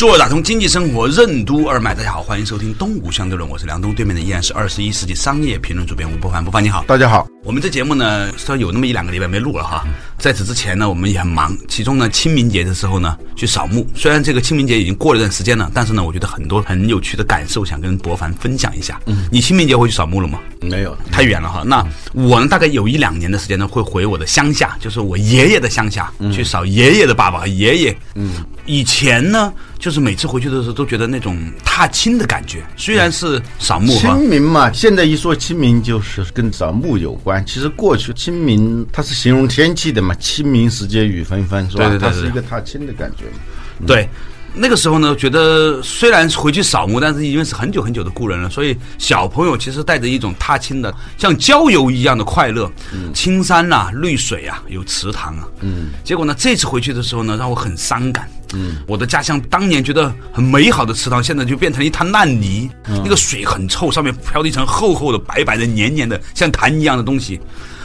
做打通经济生活任督二脉，大家好，欢迎收听东吴相对论，我是梁东，对面的依然是二十一世纪商业评论主编吴伯凡，伯凡你好，大家好。我们这节目呢，虽然有那么一两个礼拜没录了哈，在此之前呢，我们也很忙。其中呢，清明节的时候呢，去扫墓。虽然这个清明节已经过了一段时间了，但是呢，我觉得很多很有趣的感受，想跟博凡分享一下。嗯，你清明节会去扫墓了吗？没有，太远了哈。那我呢，大概有一两年的时间呢，会回我的乡下，就是我爷爷的乡下，去扫爷爷的爸爸和爷爷。嗯，以前呢，就是每次回去的时候，都觉得那种踏青的感觉。虽然是扫墓，清明嘛，现在一说清明，就是跟扫墓有关。其实过去清明它是形容天气的嘛，清明时节雨纷纷，是吧？对对对，它是一个踏青的感觉嘛。对，那个时候呢，觉得虽然回去扫墓，但是因为是很久很久的故人了，所以小朋友其实带着一种踏青的，像郊游一样的快乐。嗯，青山呐，绿水啊，有池塘啊。嗯，结果呢，这次回去的时候呢，让我很伤感。嗯，我的家乡当年觉得很美好的池塘，现在就变成一滩烂泥，那个水很臭，上面飘着一层厚厚的、白白的、黏黏的像痰一样的东西。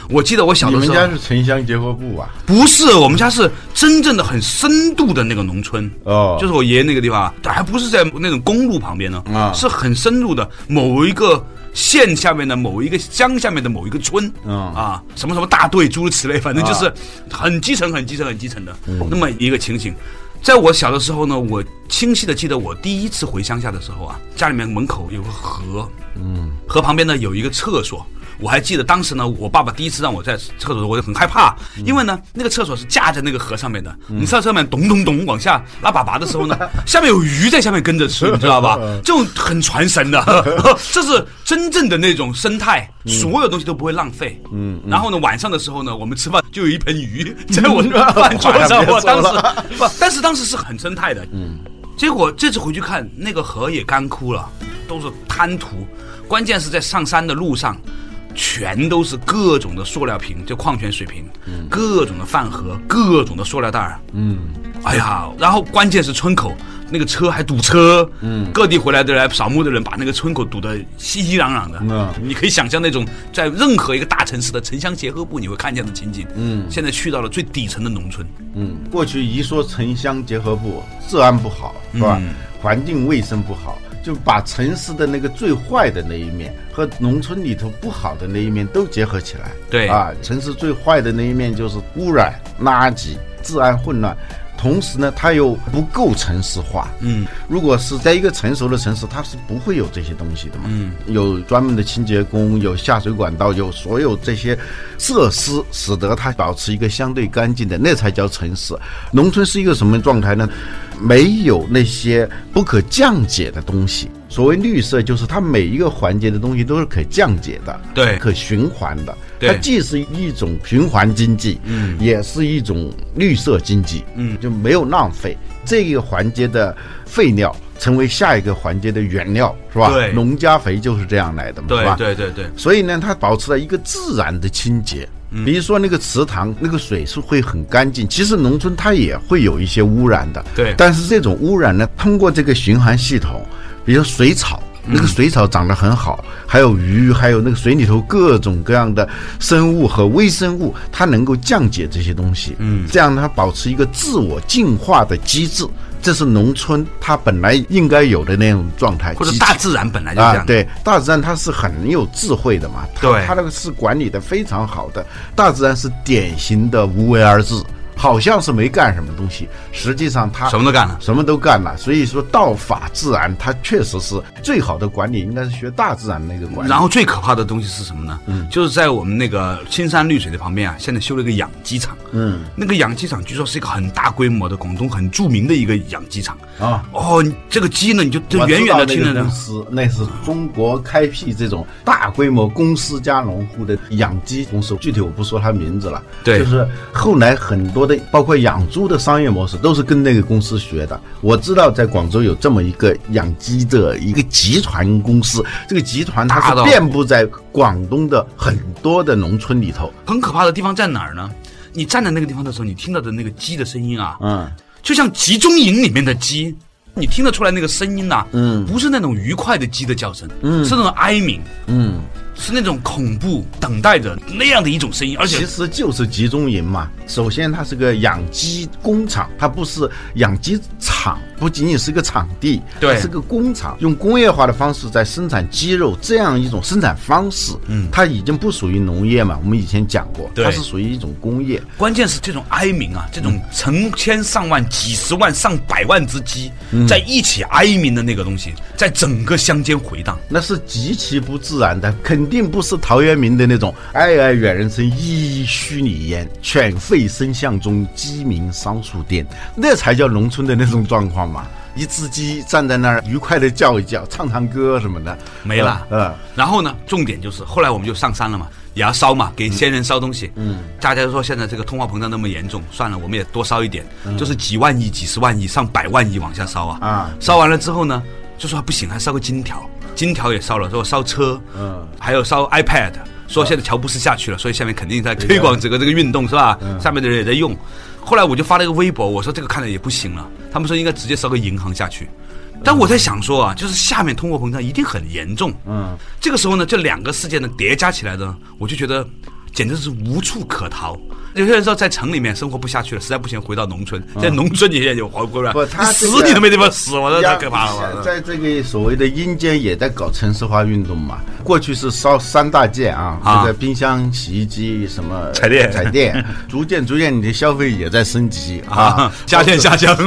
我记得我小的时候，你们家是城乡结合部啊？不是，我们家是真正的很深度的那个农村哦，就是我爷爷那个地方，还不是在那种公路旁边呢啊，是很深入的某一个县下面的某一个乡下面的某一个村啊啊，什么什么大队诸如此类，反正就是很基层、很基层、很基层的那么一个情形。在我小的时候呢，我清晰的记得我第一次回乡下的时候啊，家里面门口有个河，嗯，河旁边呢有一个厕所。我还记得当时呢，我爸爸第一次让我在厕所，我就很害怕，因为呢，那个厕所是架在那个河上面的，你上上面咚咚咚往下拉粑粑的时候呢，下面有鱼在下面跟着吃，你知道吧？这种很传神的，这是真正的那种生态，所有东西都不会浪费。嗯，然后呢，晚上的时候呢，我们吃饭就有一盆鱼在我饭桌上，我当时不，但是当时是很生态的。嗯，结果这次回去看，那个河也干枯了，都是滩涂，关键是在上山的路上。全都是各种的塑料瓶，就矿泉水瓶，各种的饭盒，各种的塑料袋儿。嗯，哎呀，然后关键是村口那个车还堵车。嗯，各地回来的来扫墓的人把那个村口堵得熙熙攘攘的。嗯，你可以想象那种在任何一个大城市的城乡结合部你会看见的情景。嗯，现在去到了最底层的农村。嗯，过去一说城乡结合部，治安不好是吧？环境卫生不好。就把城市的那个最坏的那一面和农村里头不好的那一面都结合起来。对啊，城市最坏的那一面就是污染、垃圾、治安混乱。同时呢，它又不够城市化。嗯，如果是在一个成熟的城市，它是不会有这些东西的嘛。嗯，有专门的清洁工，有下水管道，有所有这些设施，使得它保持一个相对干净的，那才叫城市。农村是一个什么状态呢？没有那些不可降解的东西。所谓绿色，就是它每一个环节的东西都是可降解的，对，可循环的。它既是一种循环经济，嗯，也是一种绿色经济，嗯，就没有浪费。这个环节的废料成为下一个环节的原料，是吧？对，农家肥就是这样来的嘛，是吧？对对对。所以呢，它保持了一个自然的清洁。比如说那个池塘，那个水是会很干净。其实农村它也会有一些污染的，对。但是这种污染呢，通过这个循环系统，比如水草。那个水草长得很好，还有鱼，还有那个水里头各种各样的生物和微生物，它能够降解这些东西。嗯，这样它保持一个自我进化的机制，这是农村它本来应该有的那种状态。或者大自然本来就这样。对，大自然它是很有智慧的嘛。对，它那个是管理的非常好的。大自然是典型的无为而治。好像是没干什么东西，实际上他什么都干了，什么都干了。所以说，道法自然，它确实是最好的管理，应该是学大自然那个管理。然后最可怕的东西是什么呢？嗯，就是在我们那个青山绿水的旁边啊，现在修了一个养鸡场。嗯，那个养鸡场据说是一个很大规模的广东很著名的一个养鸡场啊。哦，这个鸡呢，你就就远远的听着公司，那是中国开辟这种大规模公司加农户的养鸡公司，具体我不说它名字了。对，就是后来很多。多的，包括养猪的商业模式，都是跟那个公司学的。我知道在广州有这么一个养鸡的一个集团公司，这个集团它是遍布在广东的很多的农村里头。很可怕的地方在哪儿呢？你站在那个地方的时候，你听到的那个鸡的声音啊，嗯，就像集中营里面的鸡。你听得出来那个声音呐？嗯，不是那种愉快的鸡的叫声，嗯，是那种哀鸣，嗯。是那种恐怖等待着那样的一种声音，而且其实就是集中营嘛。首先，它是个养鸡工厂，它不是养鸡场，不仅仅是个场地，对，是个工厂，用工业化的方式在生产鸡肉，这样一种生产方式，嗯，它已经不属于农业嘛。我们以前讲过，它是属于一种工业。关键是这种哀鸣啊，这种成千上万、几十万、上百万只鸡在一起哀鸣的那个东西，在整个乡间回荡，那是极其不自然的，肯。肯定不是陶渊明的那种“哀哀远人声，依依墟里烟，犬吠声巷中，鸡鸣桑树颠”，那才叫农村的那种状况嘛！一只鸡站在那儿，愉快的叫一叫，唱唱歌什么的，没了。嗯，然后呢，重点就是后来我们就上山了嘛，也要烧嘛，给先人烧东西。嗯，大家都说现在这个通货膨胀那么严重，算了，我们也多烧一点，就是几万亿、几十万亿、上百万亿往下烧啊。啊，烧完了之后呢，就说不行，还烧个金条。金条也烧了，说烧车，嗯，还有烧 iPad，说现在乔布斯下去了，所以下面肯定在推广整个这个运动是吧？下面的人也在用。后来我就发了一个微博，我说这个看着也不行了，他们说应该直接烧个银行下去。但我在想说啊，就是下面通货膨胀一定很严重，嗯，这个时候呢，这两个事件呢叠加起来呢，我就觉得简直是无处可逃。有些人说在城里面生活不下去了，实在不行回到农村，在农村里面有活过来，不，他死你都没地方死，我说太可怕了。在这个所谓的阴间也在搞城市化运动嘛。过去是烧三大件啊，这个冰箱、洗衣机什么彩电，彩电，逐渐逐渐你的消费也在升级啊，家电下降，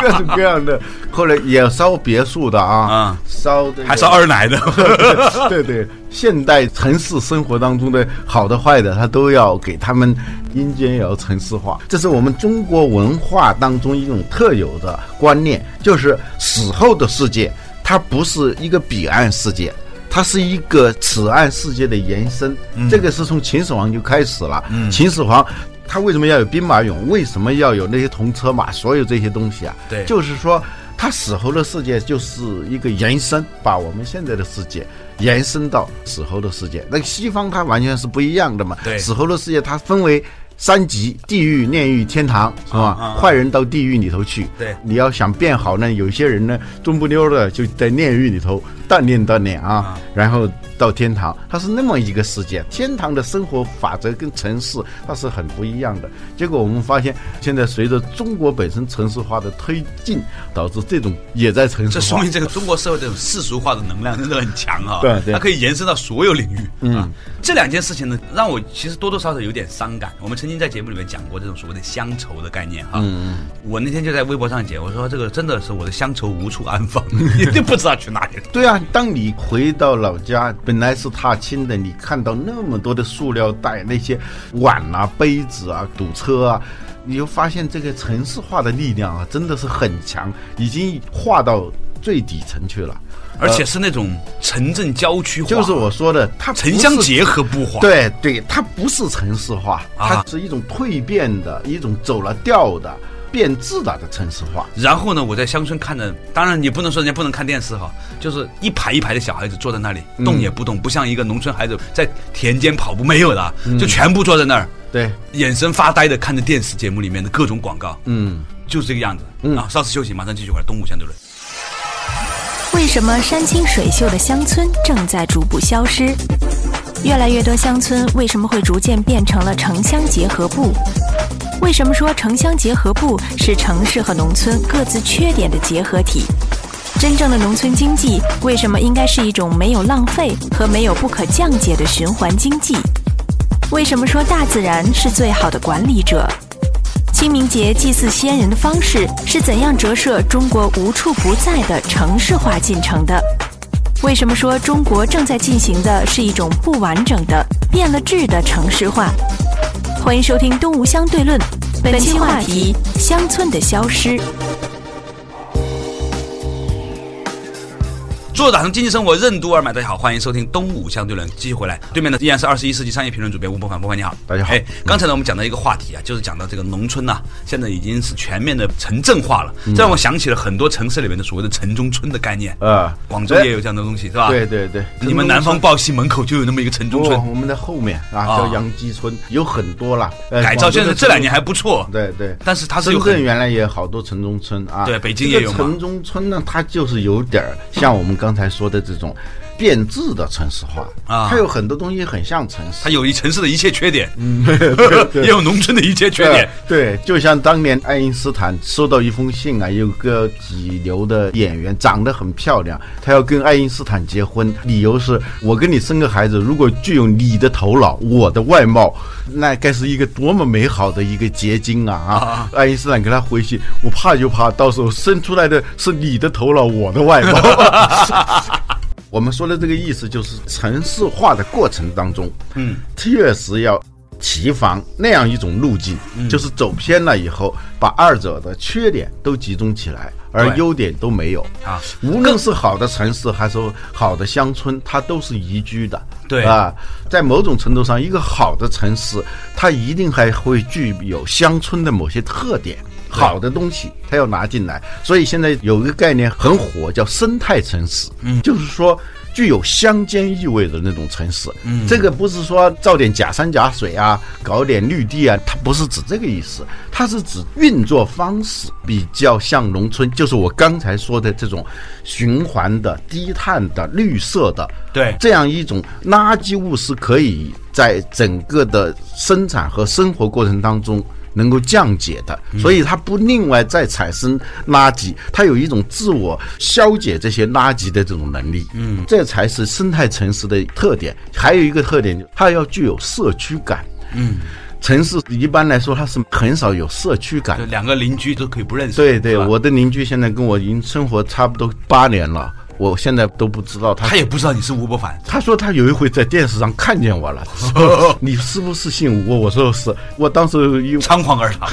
各种各样的。后来也烧别墅的啊，烧还烧二奶的，对对。现代城市生活当中的好的坏的，他都要给他们阴间也要城市化，这是我们中国文化当中一种特有的观念，就是死后的世界，它不是一个彼岸世界，它是一个此岸世界的延伸。这个是从秦始皇就开始了。秦始皇他为什么要有兵马俑？为什么要有那些铜车马？所有这些东西啊，对，就是说。他死后的世界就是一个延伸，把我们现在的世界延伸到死后的世界。那西方它完全是不一样的嘛。对，死后的世界它分为三级：地狱、炼狱、天堂，是吧？坏人到地狱里头去。对，你要想变好呢，有些人呢，中不溜的就在炼狱里头锻炼锻炼啊，然后。到天堂，它是那么一个世界。天堂的生活法则跟城市它是很不一样的。结果我们发现，现在随着中国本身城市化的推进，导致这种也在城市化。这说明这个中国社会这种世俗化的能量真的很强啊！对，它可以延伸到所有领域。嗯，这两件事情呢，让我其实多多少少有点伤感。我们曾经在节目里面讲过这种所谓的乡愁的概念哈。嗯嗯。我那天就在微博上讲，我说这个真的是我的乡愁无处安放，一定不知道去哪里了。对啊，当你回到老家。本来是踏青的，你看到那么多的塑料袋、那些碗啊、杯子啊、堵车啊，你就发现这个城市化的力量啊，真的是很强，已经化到最底层去了，而且是那种城镇郊区化。就是我说的，它城乡结合不化。对对，它不是城市化，它是一种蜕变的一种走了调的。变质了的城市化，然后呢，我在乡村看着，当然你不能说人家不能看电视哈，就是一排一排的小孩子坐在那里动也不动，不像一个农村孩子在田间跑步没有的，就全部坐在那儿，对，眼神发呆的看着电视节目里面的各种广告，嗯，就是这个样子，嗯。啊，稍事休息，马上继续回来，东吴相对论。为什么山清水秀的乡村正在逐步消失？越来越多乡村为什么会逐渐变成了城乡结合部？为什么说城乡结合部是城市和农村各自缺点的结合体？真正的农村经济为什么应该是一种没有浪费和没有不可降解的循环经济？为什么说大自然是最好的管理者？清明节祭祀先人的方式是怎样折射中国无处不在的城市化进程的？为什么说中国正在进行的是一种不完整的变了质的城市化？欢迎收听《东吴相对论》，本期话题：乡村的消失。做打通经济生活任督二脉，大家好，欢迎收听东吴相对论，继续回来，对面的依然是二十一世纪商业评论主编吴伯凡，伯凡你好，大家好。哎，刚才呢，我们讲到一个话题啊，就是讲到这个农村呐，现在已经是全面的城镇化了，这让我想起了很多城市里面的所谓的城中村的概念啊，广州也有这样的东西，是吧？对对对，你们南方报系门口就有那么一个城中村，我们的后面啊叫杨基村，有很多了，改造现在这两年还不错，对对，但是它是深圳原来也有好多城中村啊，对，北京也有城中村呢，它就是有点像我们刚才说的这种。变质的城市化啊，它有很多东西很像城市，它有一城市的一切缺点，嗯，也有农村的一切缺点。对，就像当年爱因斯坦收到一封信啊，有个几流的演员长得很漂亮，他要跟爱因斯坦结婚，理由是我跟你生个孩子，如果具有你的头脑，我的外貌，那该是一个多么美好的一个结晶啊！啊，爱因斯坦给他回信，我怕就怕到时候生出来的是你的头脑，我的外貌。我们说的这个意思就是城市化的过程当中，嗯，确实要提防那样一种路径，就是走偏了以后，把二者的缺点都集中起来，而优点都没有啊。无论是好的城市还是好的乡村，它都是宜居的，对啊。在某种程度上，一个好的城市，它一定还会具有乡村的某些特点。好的东西，它要拿进来，所以现在有一个概念很火，叫生态城市。嗯，就是说具有乡间意味的那种城市。嗯，这个不是说造点假山假水啊，搞点绿地啊，它不是指这个意思，它是指运作方式比较像农村，就是我刚才说的这种循环的、低碳的、绿色的。对，这样一种垃圾物是可以在整个的生产和生活过程当中。能够降解的，所以它不另外再产生垃圾，它有一种自我消解这些垃圾的这种能力。嗯，这才是生态城市的特点。还有一个特点，它要具有社区感。嗯，城市一般来说它是很少有社区感，两个邻居都可以不认识。对对，我的邻居现在跟我已经生活差不多八年了。我现在都不知道他，他也不知道你是吴伯凡。他说他有一回在电视上看见我了，你是不是姓吴？我说是。我当时又仓皇而逃。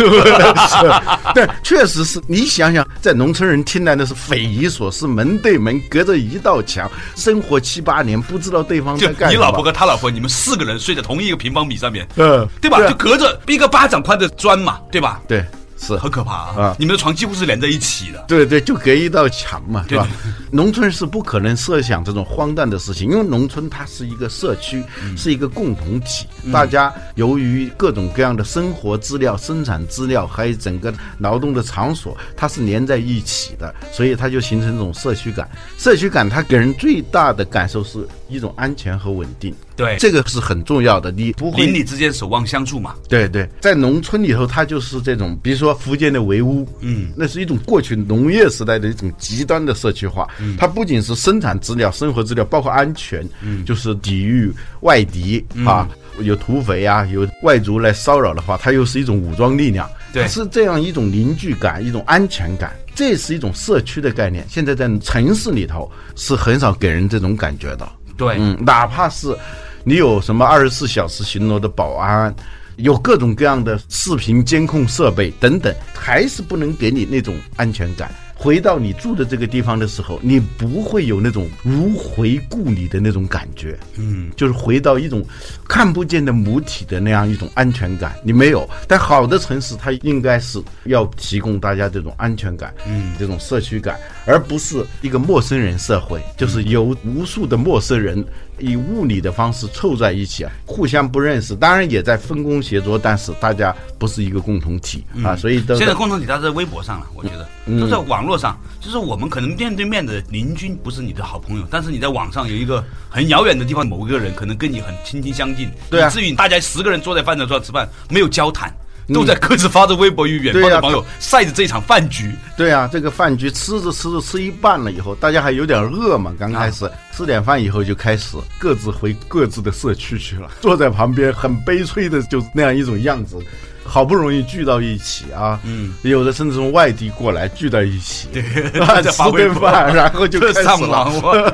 对，确实是你想想，在农村人听来那是匪夷所思，门对门隔着一道墙，生活七八年，不知道对方在干你老婆和他老婆，你们四个人睡在同一个平方米上面，嗯，对吧？就隔着一个巴掌宽的砖嘛，对吧？对。是很可怕啊！你们的床几乎是连在一起的。对对，就隔一道墙嘛，对吧？农村是不可能设想这种荒诞的事情，因为农村它是一个社区，是一个共同体。大家由于各种各样的生活资料、生产资料，还有整个劳动的场所，它是连在一起的，所以它就形成这种社区感。社区感它给人最大的感受是一种安全和稳定。对，这个是很重要的。你不邻里之间守望相助嘛？对对，在农村里头，它就是这种，比如说福建的围屋，嗯，那是一种过去农业时代的一种极端的社区化。嗯，它不仅是生产资料、生活资料，包括安全，嗯，就是抵御外敌啊，有土匪啊，有外族来骚扰的话，它又是一种武装力量。对，是这样一种凝聚感、一种安全感，这是一种社区的概念。现在在城市里头是很少给人这种感觉的。对，嗯，哪怕是。你有什么二十四小时巡逻的保安，有各种各样的视频监控设备等等，还是不能给你那种安全感。回到你住的这个地方的时候，你不会有那种如回故里的那种感觉，嗯，就是回到一种看不见的母体的那样一种安全感，你没有。但好的城市，它应该是要提供大家这种安全感，嗯，这种社区感，而不是一个陌生人社会，就是有无数的陌生人以物理的方式凑在一起啊，互相不认识，当然也在分工协作，但是大家不是一个共同体啊，所以现在共同体它在微博上了，我觉得都在网络。上就是我们可能面对面的邻居不是你的好朋友，但是你在网上有一个很遥远的地方，某一个人可能跟你很亲近相近，对啊，至于大家十个人坐在饭桌上吃饭，没有交谈，都在各自发着微博与远方的朋友晒着这场饭局。对啊，这个饭局吃着吃着吃一半了以后，大家还有点饿嘛，刚开始吃点饭以后就开始各自回各自的社区去了，坐在旁边很悲催的，就那样一种样子。好不容易聚到一起啊，嗯，有的甚至从外地过来聚到一起，对，吃顿饭，然后就开始了。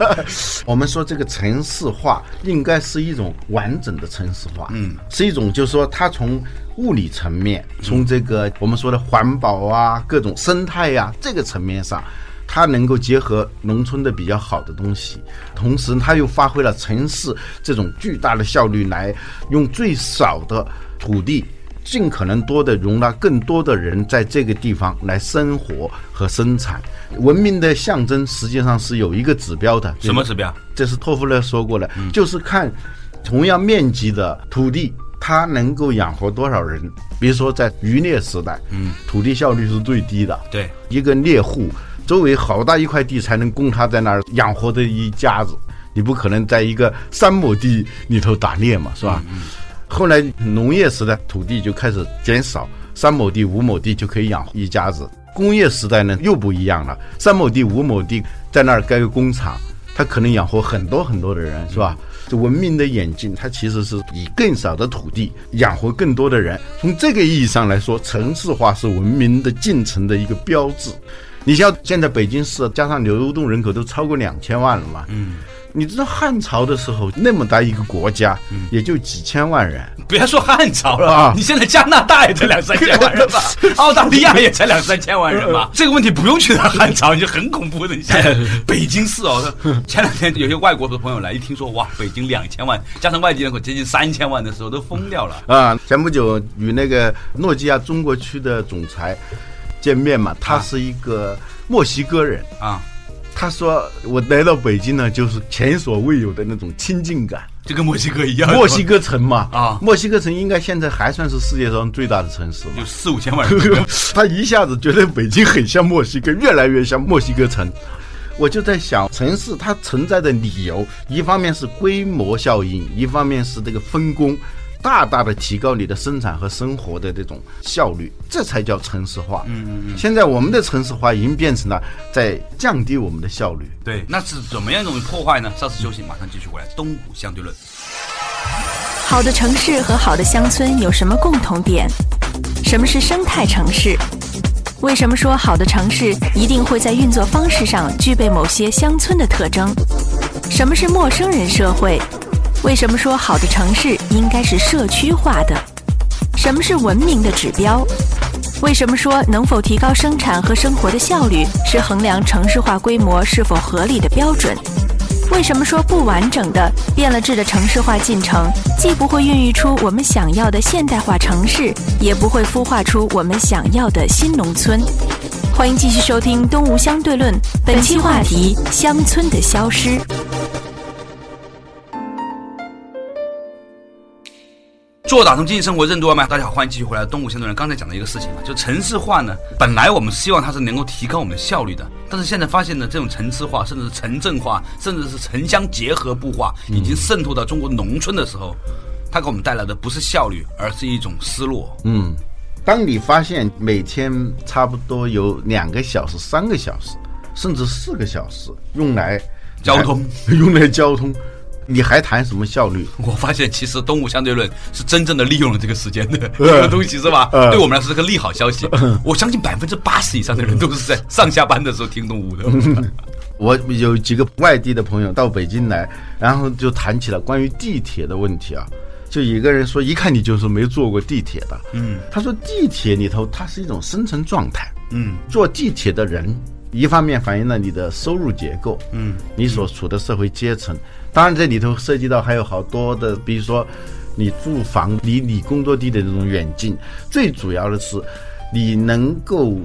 我们说这个城市化应该是一种完整的城市化，嗯，是一种就是说它从物理层面，从这个我们说的环保啊、各种生态呀这个层面上，它能够结合农村的比较好的东西，同时它又发挥了城市这种巨大的效率，来用最少的土地，尽可能多的容纳更多的人在这个地方来生活和生产。文明的象征实际上是有一个指标的，什么指标？这是托夫勒说过的，就是看同样面积的土地，它能够养活多少人。比如说在渔猎时代，嗯，土地效率是最低的，对，一个猎户。周围好大一块地才能供他在那儿养活的一家子，你不可能在一个三亩地里头打猎嘛，是吧？后来农业时代土地就开始减少，三亩地、五亩地就可以养活一家子。工业时代呢又不一样了，三亩地、五亩地在那儿盖个工厂，它可能养活很多很多的人，是吧？这文明的演进，它其实是以更少的土地养活更多的人。从这个意义上来说，城市化是文明的进程的一个标志。你像现在北京市加上流动人口都超过两千万了嘛？嗯，你知道汉朝的时候那么大一个国家，也就几千万人。别说汉朝了啊，你现在加拿大也才两三千万人吧？澳大利亚也才两三千万人吧？这个问题不用去到汉朝，你就很恐怖的。你想，北京市哦，前两天有些外国的朋友来，一听说哇，北京两千万，加上外地人口接近三千万的时候，都疯掉了啊！前不久与那个诺基亚中国区的总裁。见面嘛，他是一个墨西哥人啊。他说我来到北京呢，就是前所未有的那种亲近感，就跟墨西哥一样。墨西哥城嘛啊，墨西哥城应该现在还算是世界上最大的城市，有四五千万人。他一下子觉得北京很像墨西哥，越来越像墨西哥城。我就在想，城市它存在的理由，一方面是规模效应，一方面是这个分工。大大的提高你的生产和生活的这种效率，这才叫城市化。嗯嗯嗯。现在我们的城市化已经变成了在降低我们的效率。对，那是怎么样一种破坏呢？稍事休息，马上继续回来。东吴相对论。好的城市和好的乡村有什么共同点？什么是生态城市？为什么说好的城市一定会在运作方式上具备某些乡村的特征？什么是陌生人社会？为什么说好的城市应该是社区化的？什么是文明的指标？为什么说能否提高生产和生活的效率是衡量城市化规模是否合理的标准？为什么说不完整的变了质的城市化进程，既不会孕育出我们想要的现代化城市，也不会孵化出我们想要的新农村？欢迎继续收听《东吴相对论》，本期话题：乡村的消失。做打通经济生活任督二脉，大家好，欢迎继续回来。东吴相对论刚才讲的一个事情啊，就城市化呢，本来我们希望它是能够提高我们的效率的，但是现在发现呢，这种城市化，甚至是城镇化，甚至是城乡结合部化，已经渗透到中国农村的时候，它给我们带来的不是效率，而是一种失落。嗯，当你发现每天差不多有两个小时、三个小时，甚至四个小时用来交通，用来交通。你还谈什么效率？我发现其实动物相对论是真正的利用了这个时间的 这个东西，是吧？对我们来说是个利好消息。我相信百分之八十以上的人都是在上下班的时候听动物的。我有几个外地的朋友到北京来，然后就谈起了关于地铁的问题啊。就一个人说，一看你就是没坐过地铁的。嗯，他说地铁里头它是一种生存状态。嗯，坐地铁的人，一方面反映了你的收入结构。嗯，你所处的社会阶层。当然，这里头涉及到还有好多的，比如说，你住房离你工作地的这种远近，最主要的是，你能够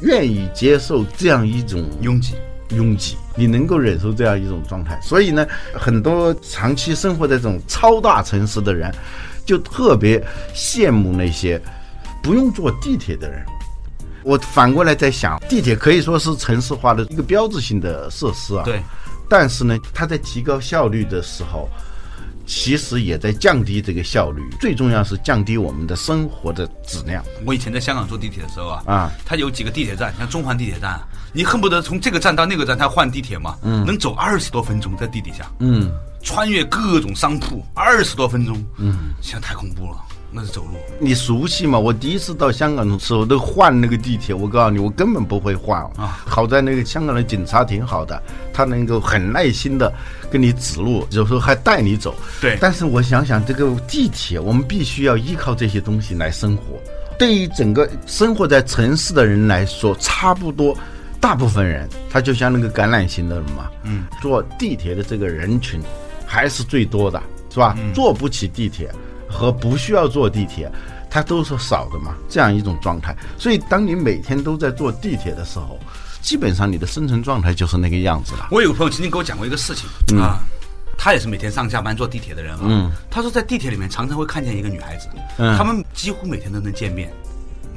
愿意接受这样一种拥挤，拥挤，你能够忍受这样一种状态。所以呢，很多长期生活在这种超大城市的人，就特别羡慕那些不用坐地铁的人。我反过来在想，地铁可以说是城市化的一个标志性的设施啊。对。但是呢，它在提高效率的时候，其实也在降低这个效率。最重要是降低我们的生活的质量。我以前在香港坐地铁的时候啊，啊，它有几个地铁站，像中环地铁站，你恨不得从这个站到那个站，它换地铁嘛，嗯，能走二十多分钟在地底下，嗯，穿越各种商铺，二十多分钟，嗯，现在太恐怖了。那是走路，你熟悉吗？我第一次到香港的时候都换那个地铁，我告诉你，我根本不会换啊。好在那个香港的警察挺好的，他能够很耐心的跟你指路，有时候还带你走。对，但是我想想，这个地铁，我们必须要依靠这些东西来生活。对于整个生活在城市的人来说，差不多。大部分人他就像那个橄榄型的人嘛，嗯，坐地铁的这个人群还是最多的，是吧？坐不起地铁和不需要坐地铁，它都是少的嘛，这样一种状态。所以当你每天都在坐地铁的时候，基本上你的生存状态就是那个样子了。我有个朋友曾经跟我讲过一个事情啊。他也是每天上下班坐地铁的人啊。他说在地铁里面常常会看见一个女孩子，他们几乎每天都能见面，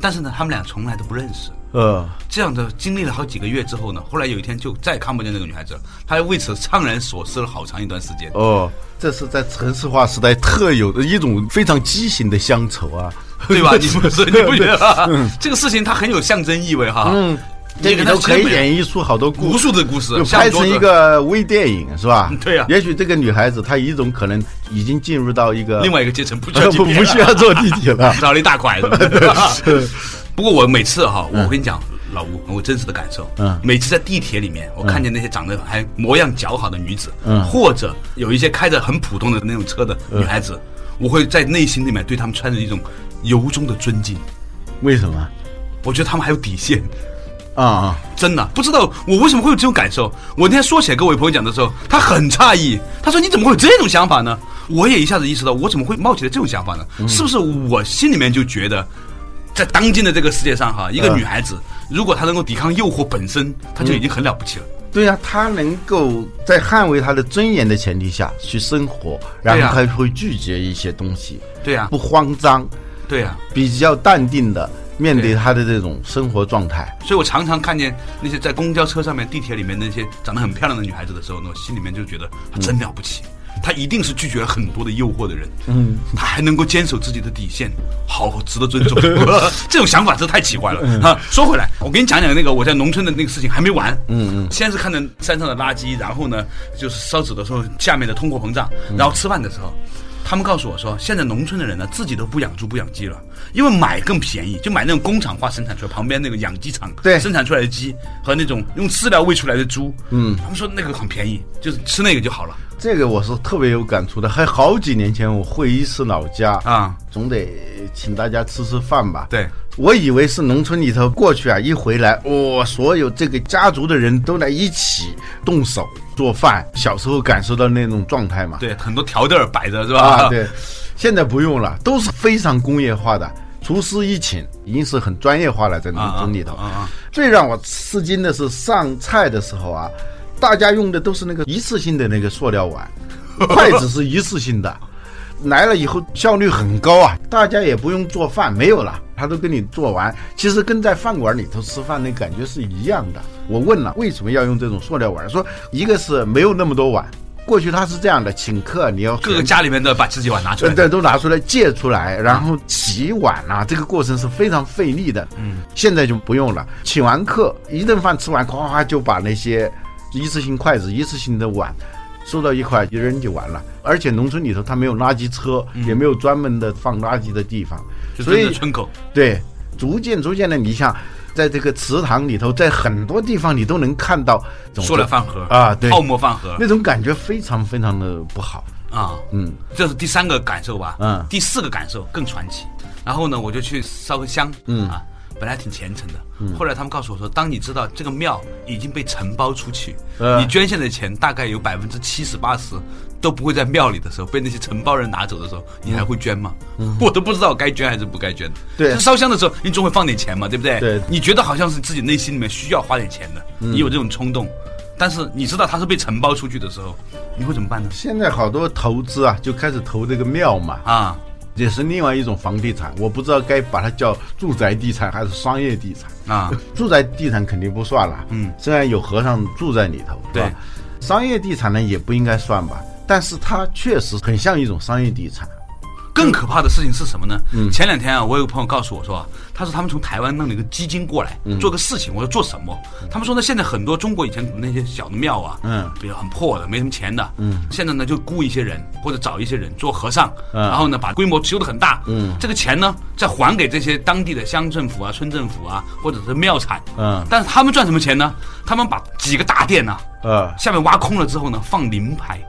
但是呢，他们俩从来都不认识。呃，这样的经历了好几个月之后呢，后来有一天就再也看不见那个女孩子了。他为此怅然所失了好长一段时间。哦，这是在城市化时代特有的一种非常畸形的乡愁啊，对吧？你不是你不觉得？这个事情它很有象征意味哈。嗯。这个都可以演绎出好多无数的故事，拍成一个微电影，是吧？对呀。也许这个女孩子她一种可能已经进入到一个另外一个阶层，不需要 不需要坐地铁了，找了一大块。不过我每次哈，我跟你讲，老吴，我真实的感受，嗯，每次在地铁里面，我看见那些长得还模样姣好的女子，嗯，或者有一些开着很普通的那种车的女孩子，我会在内心里面对他们穿着一种由衷的尊敬。为什么？我觉得他们还有底线。啊啊！真的不知道我为什么会有这种感受。我那天说起来跟我朋友讲的时候，他很诧异，他说：“你怎么会有这种想法呢？”我也一下子意识到，我怎么会冒起来这种想法呢？是不是我心里面就觉得，在当今的这个世界上，哈，一个女孩子如果她能够抵抗诱惑本身，她就已经很了不起了。对呀，她能够在捍卫她的尊严的前提下去生活，然后她会拒绝一些东西。对呀，不慌张。对呀，比较淡定的。面对他的这种生活状态，所以我常常看见那些在公交车上面、地铁里面那些长得很漂亮的女孩子的时候，呢，我心里面就觉得她真了不起。她一定是拒绝了很多的诱惑的人，嗯，她还能够坚守自己的底线，好值得尊重。这种想法真太奇怪了。哈，说回来，我给你讲讲那个我在农村的那个事情还没完。嗯嗯，先是看着山上的垃圾，然后呢，就是烧纸的时候下面的通货膨胀，然后吃饭的时候。他们告诉我说，现在农村的人呢，自己都不养猪不养鸡了，因为买更便宜，就买那种工厂化生产出来，旁边那个养鸡场对生产出来的鸡和那种用饲料喂出来的猪，嗯，他们说那个很便宜，就是吃那个就好了。这个我是特别有感触的，还好几年前我回一次老家啊，总得请大家吃吃饭吧。对，我以为是农村里头过去啊，一回来哇，所有这个家族的人都来一起动手做饭。小时候感受到那种状态嘛。对，很多条凳摆着是吧？啊，对。现在不用了，都是非常工业化的，厨师一请，已经是很专业化了，在农村里头。啊啊。最让我吃惊的是上菜的时候啊。大家用的都是那个一次性的那个塑料碗，筷子是一次性的，来了以后效率很高啊，大家也不用做饭，没有了，他都给你做完。其实跟在饭馆里头吃饭那感觉是一样的。我问了为什么要用这种塑料碗，说一个是没有那么多碗，过去他是这样的，请客你要各个家里面的把自己碗拿出来，对，都拿出来借出来，然后洗碗啊，这个过程是非常费力的。嗯，现在就不用了，请完客一顿饭吃完，咵咵就把那些。一次性筷子、一次性的碗，收到一块一扔就完了。而且农村里头它没有垃圾车，也没有专门的放垃圾的地方，所以村口对，逐渐逐渐的，你像在这个池塘里头，在很多地方你都能看到塑料饭盒啊，对，泡沫饭盒，那种感觉非常非常的不好啊。嗯，这是第三个感受吧。嗯，第四个感受更传奇。然后呢，我就去烧个香。嗯啊。本来挺虔诚的，后来他们告诉我说，当你知道这个庙已经被承包出去，你捐献的钱大概有百分之七十八十都不会在庙里的时候被那些承包人拿走的时候，你还会捐吗？我都不知道该捐还是不该捐。对，烧香的时候你总会放点钱嘛，对不对？对，你觉得好像是自己内心里面需要花点钱的，你有这种冲动，但是你知道它是被承包出去的时候，你会怎么办呢？现在好多投资啊，就开始投这个庙嘛啊。也是另外一种房地产，我不知道该把它叫住宅地产还是商业地产啊。住宅地产肯定不算了，嗯，虽然有和尚住在里头，对吧。商业地产呢也不应该算吧，但是它确实很像一种商业地产。更可怕的事情是什么呢？嗯。前两天啊，我有个朋友告诉我说，他说他们从台湾弄了一个基金过来做个事情。我说做什么？他们说呢，现在很多中国以前那些小的庙啊，嗯，比较很破的，没什么钱的，嗯，现在呢就雇一些人或者找一些人做和尚，然后呢把规模修得很大，嗯，这个钱呢再还给这些当地的乡政府啊、村政府啊，或者是庙产，嗯，但是他们赚什么钱呢？他们把几个大殿呢，呃，下面挖空了之后呢，放灵牌，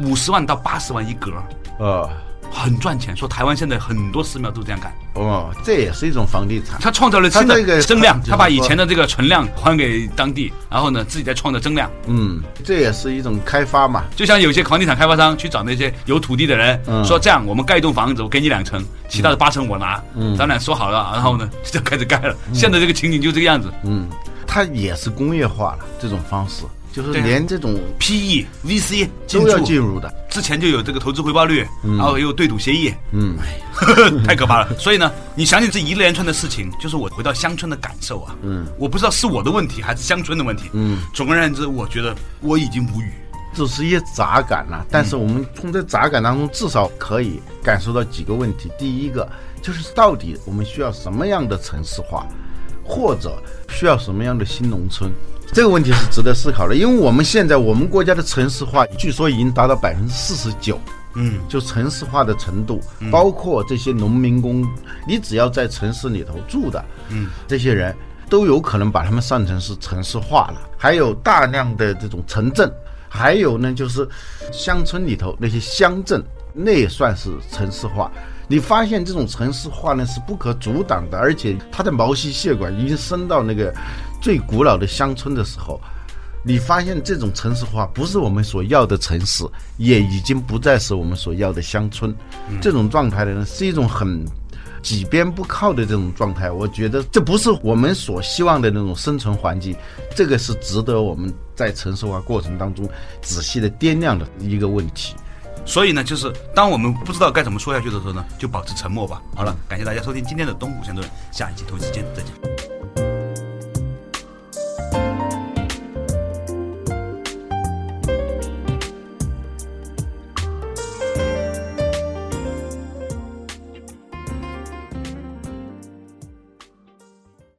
五十万到八十万一格，呃。很赚钱。说台湾现在很多寺庙都这样干。哦，这也是一种房地产。他创造了新的增量，他把以前的这个存量还给当地，然后呢自己再创造增量。嗯，这也是一种开发嘛。就像有些房地产开发商去找那些有土地的人，说这样我们盖一栋房子，我给你两层，其他的八成我拿。嗯，咱俩说好了，然后呢 就开始盖了。现在这个情景就这个样子。嗯，它也是工业化了这种方式。就是连这种 PE、VC 都要进入的，之前就有这个投资回报率，然后又对赌协议，嗯，太可怕了。所以呢，你想想这一连串的事情，就是我回到乡村的感受啊，嗯，我不知道是我的问题还是乡村的问题，嗯，总而言之，我觉得我已经无语，只是一些杂感了。但是我们从这杂感当中，至少可以感受到几个问题。第一个就是到底我们需要什么样的城市化，或者需要什么样的新农村？这个问题是值得思考的，因为我们现在我们国家的城市化据说已经达到百分之四十九，嗯，就城市化的程度，包括这些农民工，你只要在城市里头住的，嗯，这些人都有可能把他们算成是城市化了。还有大量的这种城镇，还有呢就是乡村里头那些乡镇，那也算是城市化。你发现这种城市化呢是不可阻挡的，而且它的毛细血管已经伸到那个。最古老的乡村的时候，你发现这种城市化不是我们所要的城市，也已经不再是我们所要的乡村。这种状态的呢，是一种很几边不靠的这种状态。我觉得这不是我们所希望的那种生存环境。这个是值得我们在城市化过程当中仔细的掂量的一个问题。所以呢，就是当我们不知道该怎么说下去的时候呢，就保持沉默吧。好了，感谢大家收听今天的东吴相对论，下一期同一时间再见。